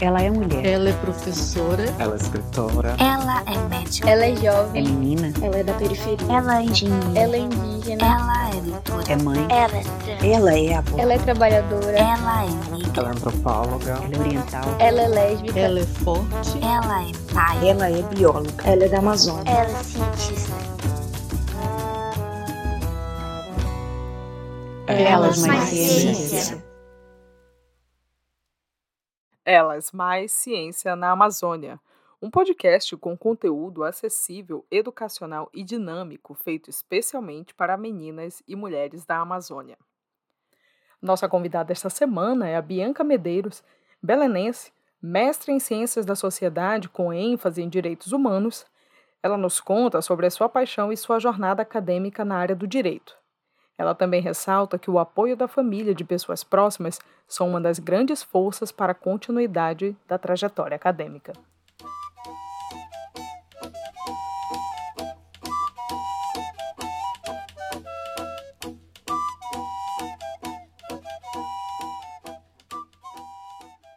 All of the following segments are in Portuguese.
Ela é mulher. Ela é professora. Ela é escritora. Ela é médica. Ela é jovem. É menina. Ela é da periferia. Ela é engenheira. Ela é indígena. Ela é doutora. É mãe. Ela é trans. Ela é avó. Ela é trabalhadora. Ela é negra. Ela é antropóloga. Ela é oriental. Ela é lésbica. Ela é forte. Ela é pai. Ela é bióloga. Ela é da Amazônia. Ela é cientista. Elas mais mais ciência. Elas Mais Ciência na Amazônia, um podcast com conteúdo acessível, educacional e dinâmico feito especialmente para meninas e mulheres da Amazônia. Nossa convidada esta semana é a Bianca Medeiros, belenense, mestre em Ciências da Sociedade com ênfase em Direitos Humanos. Ela nos conta sobre a sua paixão e sua jornada acadêmica na área do direito. Ela também ressalta que o apoio da família de pessoas próximas são uma das grandes forças para a continuidade da trajetória acadêmica.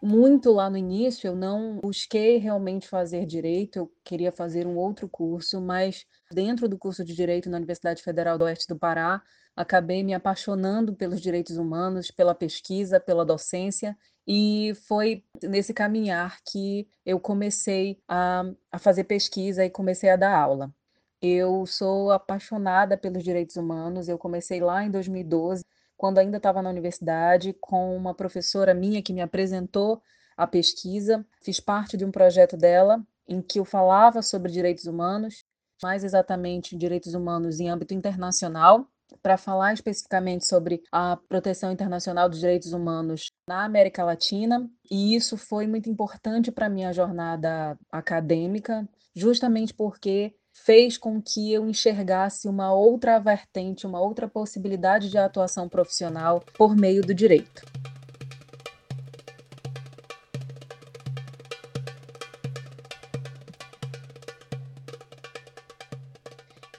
muito lá no início, eu não busquei realmente fazer direito, eu queria fazer um outro curso, mas dentro do curso de direito na Universidade Federal do Oeste do Pará, acabei me apaixonando pelos direitos humanos, pela pesquisa, pela docência, e foi nesse caminhar que eu comecei a, a fazer pesquisa e comecei a dar aula. Eu sou apaixonada pelos direitos humanos, eu comecei lá em 2012 quando ainda estava na universidade, com uma professora minha que me apresentou a pesquisa. Fiz parte de um projeto dela em que eu falava sobre direitos humanos, mais exatamente direitos humanos em âmbito internacional, para falar especificamente sobre a proteção internacional dos direitos humanos na América Latina, e isso foi muito importante para minha jornada acadêmica, justamente porque fez com que eu enxergasse uma outra vertente, uma outra possibilidade de atuação profissional por meio do direito.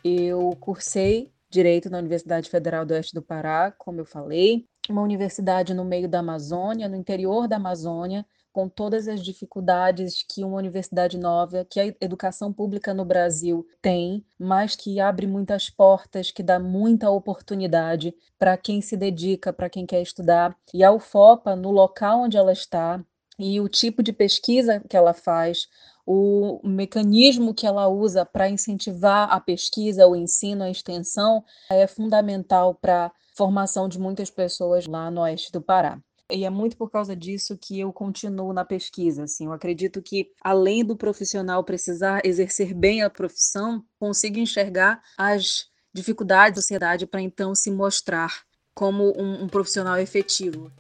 Eu cursei Direito na Universidade Federal do Oeste do Pará, como eu falei, uma universidade no meio da Amazônia, no interior da Amazônia, com todas as dificuldades que uma universidade nova, que a educação pública no Brasil tem, mas que abre muitas portas, que dá muita oportunidade para quem se dedica, para quem quer estudar. E a UFOPA, no local onde ela está, e o tipo de pesquisa que ela faz, o mecanismo que ela usa para incentivar a pesquisa, o ensino, a extensão, é fundamental para a formação de muitas pessoas lá no oeste do Pará. E é muito por causa disso que eu continuo na pesquisa. Assim, eu acredito que, além do profissional precisar exercer bem a profissão, consiga enxergar as dificuldades da sociedade para então se mostrar como um, um profissional efetivo.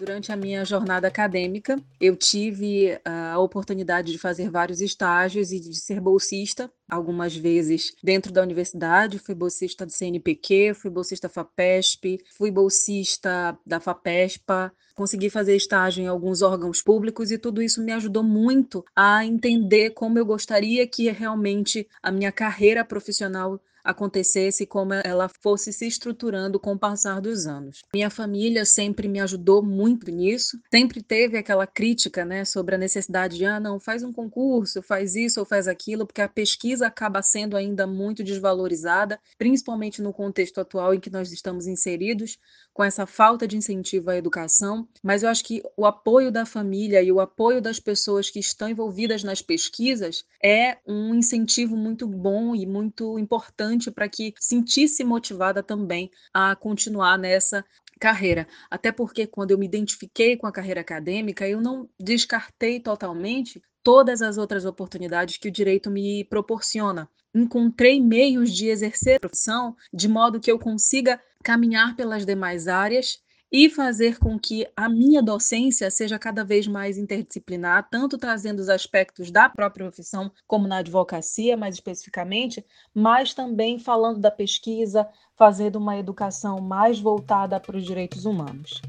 Durante a minha jornada acadêmica, eu tive a oportunidade de fazer vários estágios e de ser bolsista, algumas vezes dentro da universidade. Fui bolsista do CNPq, fui bolsista FAPESP, fui bolsista da FAPESPA, consegui fazer estágio em alguns órgãos públicos e tudo isso me ajudou muito a entender como eu gostaria que realmente a minha carreira profissional acontecesse como ela fosse se estruturando com o passar dos anos. Minha família sempre me ajudou muito nisso, sempre teve aquela crítica, né, sobre a necessidade de, ah, não, faz um concurso, faz isso ou faz aquilo, porque a pesquisa acaba sendo ainda muito desvalorizada, principalmente no contexto atual em que nós estamos inseridos, com essa falta de incentivo à educação, mas eu acho que o apoio da família e o apoio das pessoas que estão envolvidas nas pesquisas é um incentivo muito bom e muito importante para que sentisse motivada também a continuar nessa carreira. Até porque quando eu me identifiquei com a carreira acadêmica, eu não descartei totalmente todas as outras oportunidades que o direito me proporciona. Encontrei meios de exercer a profissão de modo que eu consiga caminhar pelas demais áreas e fazer com que a minha docência seja cada vez mais interdisciplinar, tanto trazendo os aspectos da própria profissão, como na advocacia, mais especificamente, mas também falando da pesquisa, fazendo uma educação mais voltada para os direitos humanos.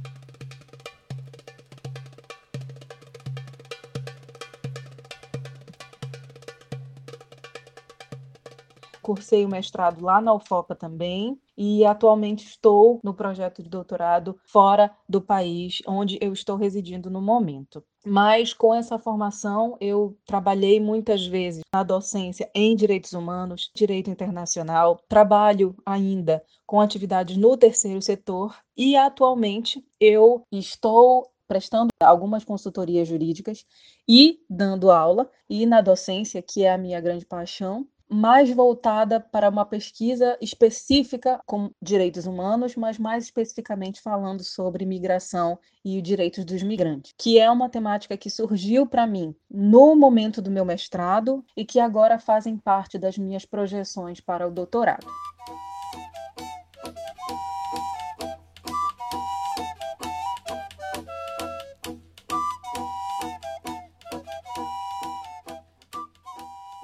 cursei o mestrado lá na UFOPA também e atualmente estou no projeto de doutorado fora do país, onde eu estou residindo no momento. Mas com essa formação, eu trabalhei muitas vezes na docência em direitos humanos, direito internacional, trabalho ainda com atividades no terceiro setor e atualmente eu estou prestando algumas consultorias jurídicas e dando aula, e na docência, que é a minha grande paixão, mais voltada para uma pesquisa específica com direitos humanos, mas mais especificamente falando sobre migração e direitos dos migrantes, que é uma temática que surgiu para mim no momento do meu mestrado e que agora fazem parte das minhas projeções para o doutorado.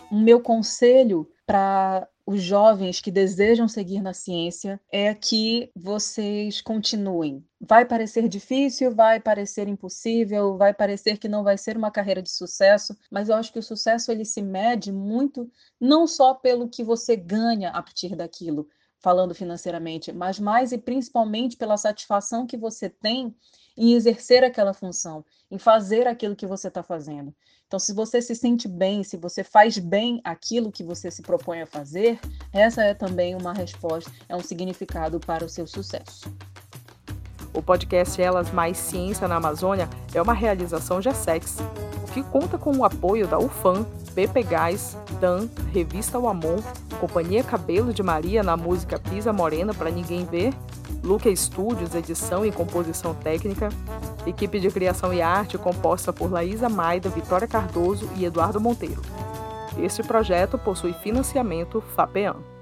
O meu conselho para os jovens que desejam seguir na ciência é que vocês continuem. Vai parecer difícil, vai parecer impossível, vai parecer que não vai ser uma carreira de sucesso, mas eu acho que o sucesso ele se mede muito não só pelo que você ganha a partir daquilo, falando financeiramente, mas mais e principalmente pela satisfação que você tem em exercer aquela função, em fazer aquilo que você está fazendo. Então, se você se sente bem, se você faz bem aquilo que você se propõe a fazer, essa é também uma resposta, é um significado para o seu sucesso. O podcast Elas Mais Ciência na Amazônia é uma realização GESEX, que conta com o apoio da UFAM, PP Gás, DAN, Revista O Amor, Companhia Cabelo de Maria na música Pisa Morena para Ninguém Ver, Luca Studios, edição e composição técnica, equipe de criação e arte composta por Laísa Maida, Vitória Cardoso e Eduardo Monteiro. Este projeto possui financiamento FAPEAM.